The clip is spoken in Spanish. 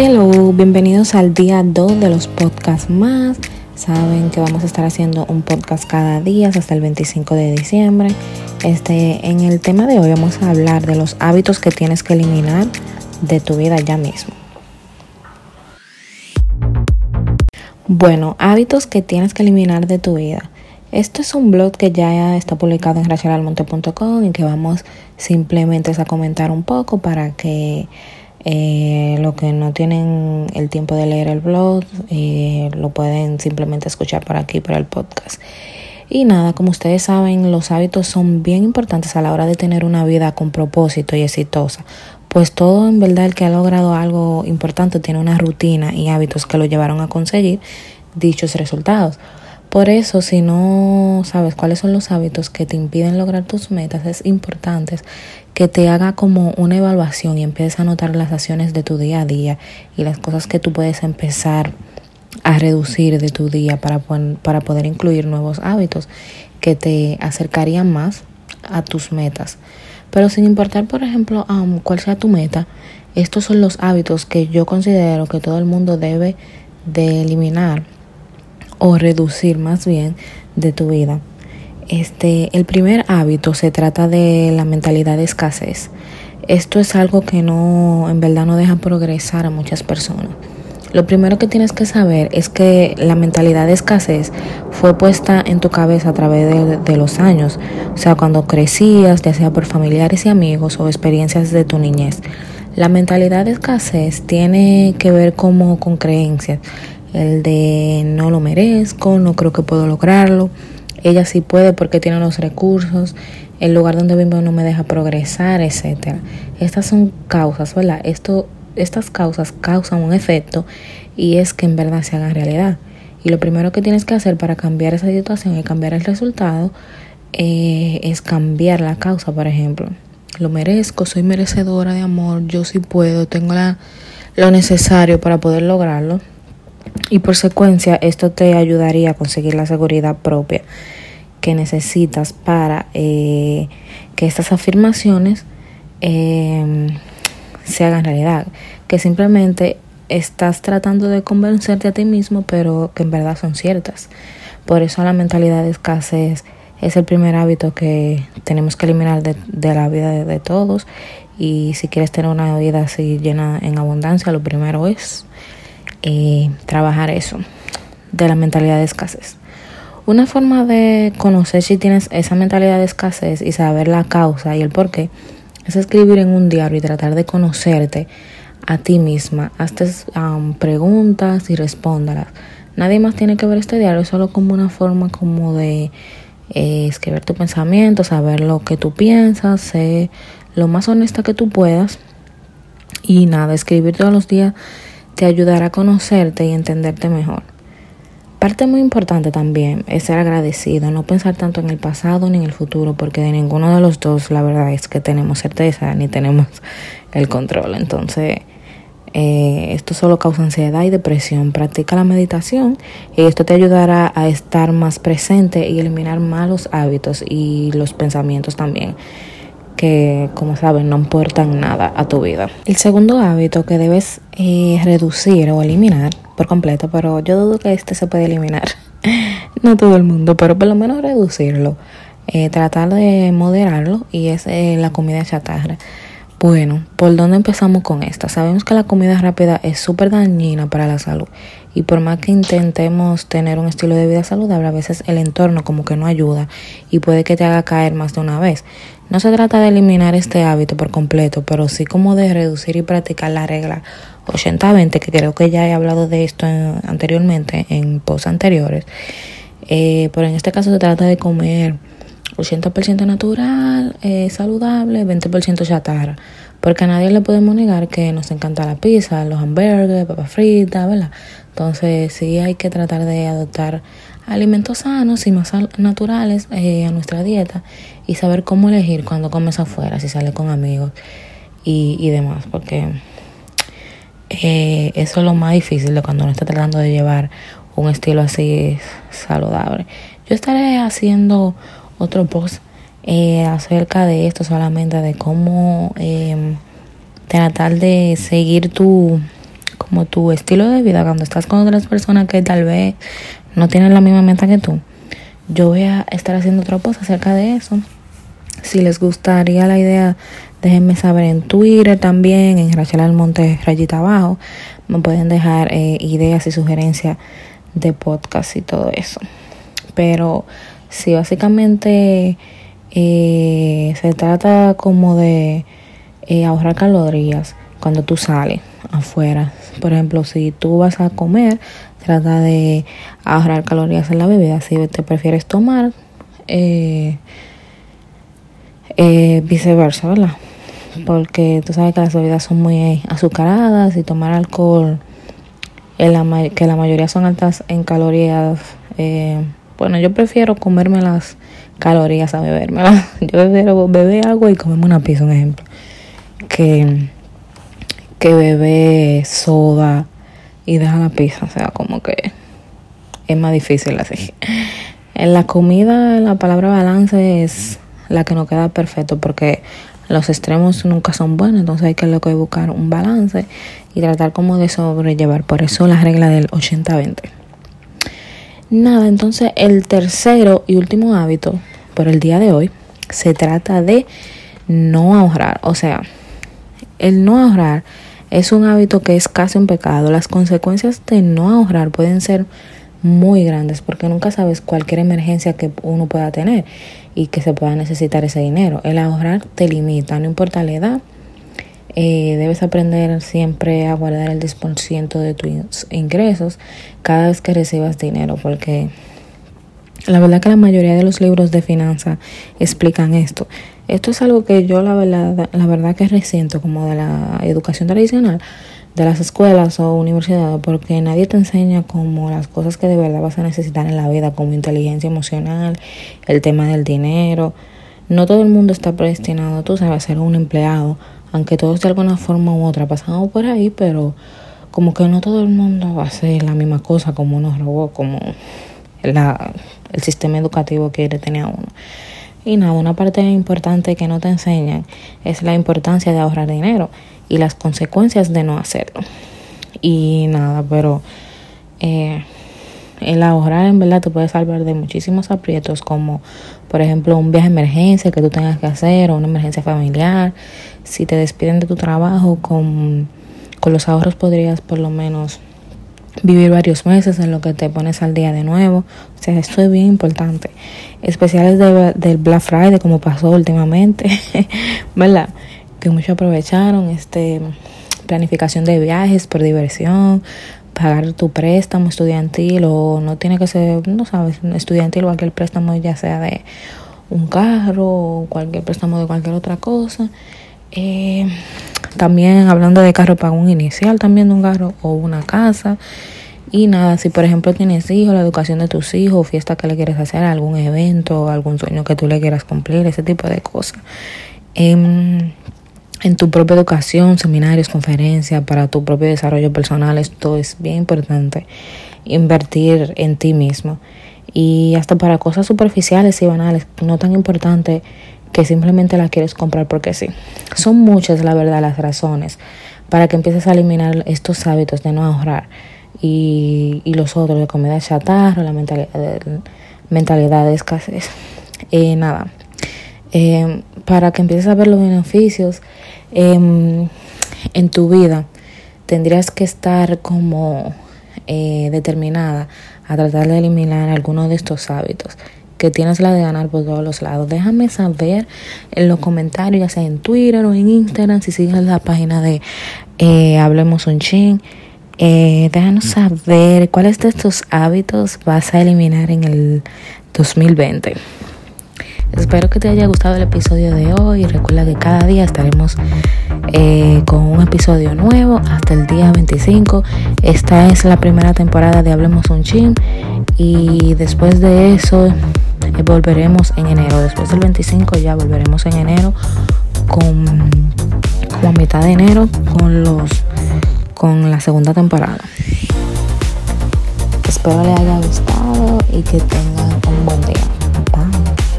Hello, bienvenidos al día 2 de los podcasts más. Saben que vamos a estar haciendo un podcast cada día hasta el 25 de diciembre. Este, en el tema de hoy vamos a hablar de los hábitos que tienes que eliminar de tu vida ya mismo. Bueno, hábitos que tienes que eliminar de tu vida. Esto es un blog que ya está publicado en rachalalmonte.com y que vamos simplemente a comentar un poco para que eh, los que no tienen el tiempo de leer el blog eh, lo pueden simplemente escuchar por aquí, por el podcast. Y nada, como ustedes saben, los hábitos son bien importantes a la hora de tener una vida con propósito y exitosa. Pues todo en verdad el que ha logrado algo importante tiene una rutina y hábitos que lo llevaron a conseguir dichos resultados. Por eso, si no sabes cuáles son los hábitos que te impiden lograr tus metas, es importante que te haga como una evaluación y empieces a notar las acciones de tu día a día y las cosas que tú puedes empezar a reducir de tu día para, para poder incluir nuevos hábitos que te acercarían más a tus metas. Pero sin importar, por ejemplo, cuál sea tu meta, estos son los hábitos que yo considero que todo el mundo debe de eliminar o reducir más bien de tu vida. Este, el primer hábito se trata de la mentalidad de escasez. Esto es algo que no, en verdad no deja progresar a muchas personas. Lo primero que tienes que saber es que la mentalidad de escasez fue puesta en tu cabeza a través de, de, los años, o sea, cuando crecías, ya sea por familiares y amigos o experiencias de tu niñez. La mentalidad de escasez tiene que ver como con creencias el de no lo merezco, no creo que puedo lograrlo. Ella sí puede porque tiene los recursos, el lugar donde vivo no me deja progresar, etcétera. Estas son causas, ¿verdad? Esto, estas causas causan un efecto y es que en verdad se haga realidad. Y lo primero que tienes que hacer para cambiar esa situación y cambiar el resultado eh, es cambiar la causa, por ejemplo. Lo merezco, soy merecedora de amor, yo sí puedo, tengo la, lo necesario para poder lograrlo y por secuencia esto te ayudaría a conseguir la seguridad propia que necesitas para eh, que estas afirmaciones eh, se hagan realidad. Que simplemente estás tratando de convencerte a ti mismo, pero que en verdad son ciertas. Por eso la mentalidad de escasez es el primer hábito que tenemos que eliminar de, la vida de, de, todos. Y si quieres tener una vida así llena en abundancia, lo primero es eh, trabajar eso de la mentalidad de escasez. Una forma de conocer si tienes esa mentalidad de escasez y saber la causa y el por qué es escribir en un diario y tratar de conocerte a ti misma. Hazte um, preguntas y respóndalas. Nadie más tiene que ver este diario, solo como una forma como de eh, escribir tu pensamiento, saber lo que tú piensas, ser lo más honesta que tú puedas. Y nada, escribir todos los días te ayudará a conocerte y entenderte mejor. Parte muy importante también es ser agradecido, no pensar tanto en el pasado ni en el futuro, porque de ninguno de los dos la verdad es que tenemos certeza ni tenemos el control. Entonces, eh, esto solo causa ansiedad y depresión. Practica la meditación y esto te ayudará a estar más presente y eliminar malos hábitos y los pensamientos también que, como saben, no aportan nada a tu vida. El segundo hábito que debes eh, reducir o eliminar por completo, pero yo dudo que este se puede eliminar. no todo el mundo, pero por lo menos reducirlo. Eh, tratar de moderarlo y es eh, la comida chatarra. Bueno, ¿por dónde empezamos con esta? Sabemos que la comida rápida es súper dañina para la salud y por más que intentemos tener un estilo de vida saludable, a veces el entorno como que no ayuda y puede que te haga caer más de una vez. No se trata de eliminar este hábito por completo, pero sí como de reducir y practicar la regla 80-20, que creo que ya he hablado de esto anteriormente en posts anteriores. Eh, pero en este caso se trata de comer 80% natural, eh, saludable, 20% chatarra. Porque a nadie le podemos negar que nos encanta la pizza, los hamburgues, papas fritas, ¿verdad? Entonces sí hay que tratar de adoptar alimentos sanos y más naturales eh, a nuestra dieta y saber cómo elegir cuando comes afuera, si sales con amigos y, demás. Porque eh, eso es lo más difícil de cuando uno está tratando de llevar un estilo así saludable. Yo estaré haciendo otro post eh, acerca de esto solamente, de cómo eh, tratar de seguir tu, como tu estilo de vida cuando estás con otras personas que tal vez no tienen la misma meta que tú. Yo voy a estar haciendo otra cosa acerca de eso. Si les gustaría la idea, déjenme saber en Twitter también, en Rachel Almonte Rayita Abajo. Me pueden dejar eh, ideas y sugerencias de podcast y todo eso. Pero si básicamente eh, se trata como de eh, ahorrar calorías cuando tú sales afuera. Por ejemplo, si tú vas a comer, trata de ahorrar calorías en la bebida. Si te prefieres tomar, eh, eh, viceversa, ¿verdad? Porque tú sabes que las bebidas son muy azucaradas y tomar alcohol, que la mayoría son altas en calorías. Eh, bueno, yo prefiero comerme las calorías a bebérmelas. Yo prefiero beber agua y comerme una pizza, un ejemplo. Que, que beber soda y deja la pizza. O sea, como que es más difícil así. En la comida la palabra balance es la que nos queda perfecto porque los extremos nunca son buenos, entonces hay que buscar un balance y tratar como de sobrellevar. Por eso la regla del 80-20. Nada, entonces el tercero y último hábito por el día de hoy se trata de no ahorrar. O sea, el no ahorrar es un hábito que es casi un pecado. Las consecuencias de no ahorrar pueden ser muy grandes porque nunca sabes cualquier emergencia que uno pueda tener y que se pueda necesitar ese dinero. El ahorrar te limita, no importa la edad. Eh, debes aprender siempre a guardar el 10% de tus ingresos cada vez que recibas dinero porque la verdad que la mayoría de los libros de finanzas explican esto. Esto es algo que yo la verdad, la verdad que resiento como de la educación tradicional, de las escuelas o universidades, porque nadie te enseña como las cosas que de verdad vas a necesitar en la vida, como inteligencia emocional, el tema del dinero. No todo el mundo está predestinado, tú sabes, a ser un empleado, aunque todos de alguna forma u otra pasamos por ahí, pero como que no todo el mundo va a hacer la misma cosa como unos robots, como la, el sistema educativo quiere tener a uno. Y nada, una parte importante que no te enseñan es la importancia de ahorrar dinero y las consecuencias de no hacerlo. Y nada, pero eh, el ahorrar en verdad te puede salvar de muchísimos aprietos como por ejemplo un viaje de emergencia que tú tengas que hacer o una emergencia familiar. Si te despiden de tu trabajo con, con los ahorros podrías por lo menos vivir varios meses en lo que te pones al día de nuevo. O sea, esto es bien importante. Especiales de, del Black Friday, como pasó últimamente, ¿verdad? Que muchos aprovecharon, este, planificación de viajes por diversión, pagar tu préstamo estudiantil o no tiene que ser, no sabes, estudiantil o cualquier préstamo, ya sea de un carro o cualquier préstamo de cualquier otra cosa. Eh, también hablando de carro, pago un inicial también de un carro o una casa. Y nada, si por ejemplo tienes hijos, la educación de tus hijos, fiesta que le quieres hacer, algún evento, algún sueño que tú le quieras cumplir, ese tipo de cosas. En, en tu propia educación, seminarios, conferencias, para tu propio desarrollo personal, esto es bien importante. Invertir en ti mismo. Y hasta para cosas superficiales y banales, no tan importante que simplemente la quieres comprar porque sí. Son muchas, la verdad, las razones para que empieces a eliminar estos hábitos de no ahorrar y, y los otros de comida chatarra, la mentalidad de, mentalidad de escasez. Eh, nada, eh, para que empieces a ver los beneficios eh, en tu vida, tendrías que estar como eh, determinada a tratar de eliminar algunos de estos hábitos que tienes la de ganar por todos los lados. Déjame saber en los comentarios, ya sea en Twitter o en Instagram, si sigues la página de eh, Hablemos un Chin. Eh, déjanos saber cuáles de estos hábitos vas a eliminar en el 2020. Espero que te haya gustado el episodio de hoy. Recuerda que cada día estaremos eh, con un episodio nuevo hasta el día 25. Esta es la primera temporada de Hablemos un Chin. Y después de eso volveremos en enero. Después del 25 ya volveremos en enero con como a mitad de enero con los con la segunda temporada. Espero les haya gustado y que tengan un buen día. Bye.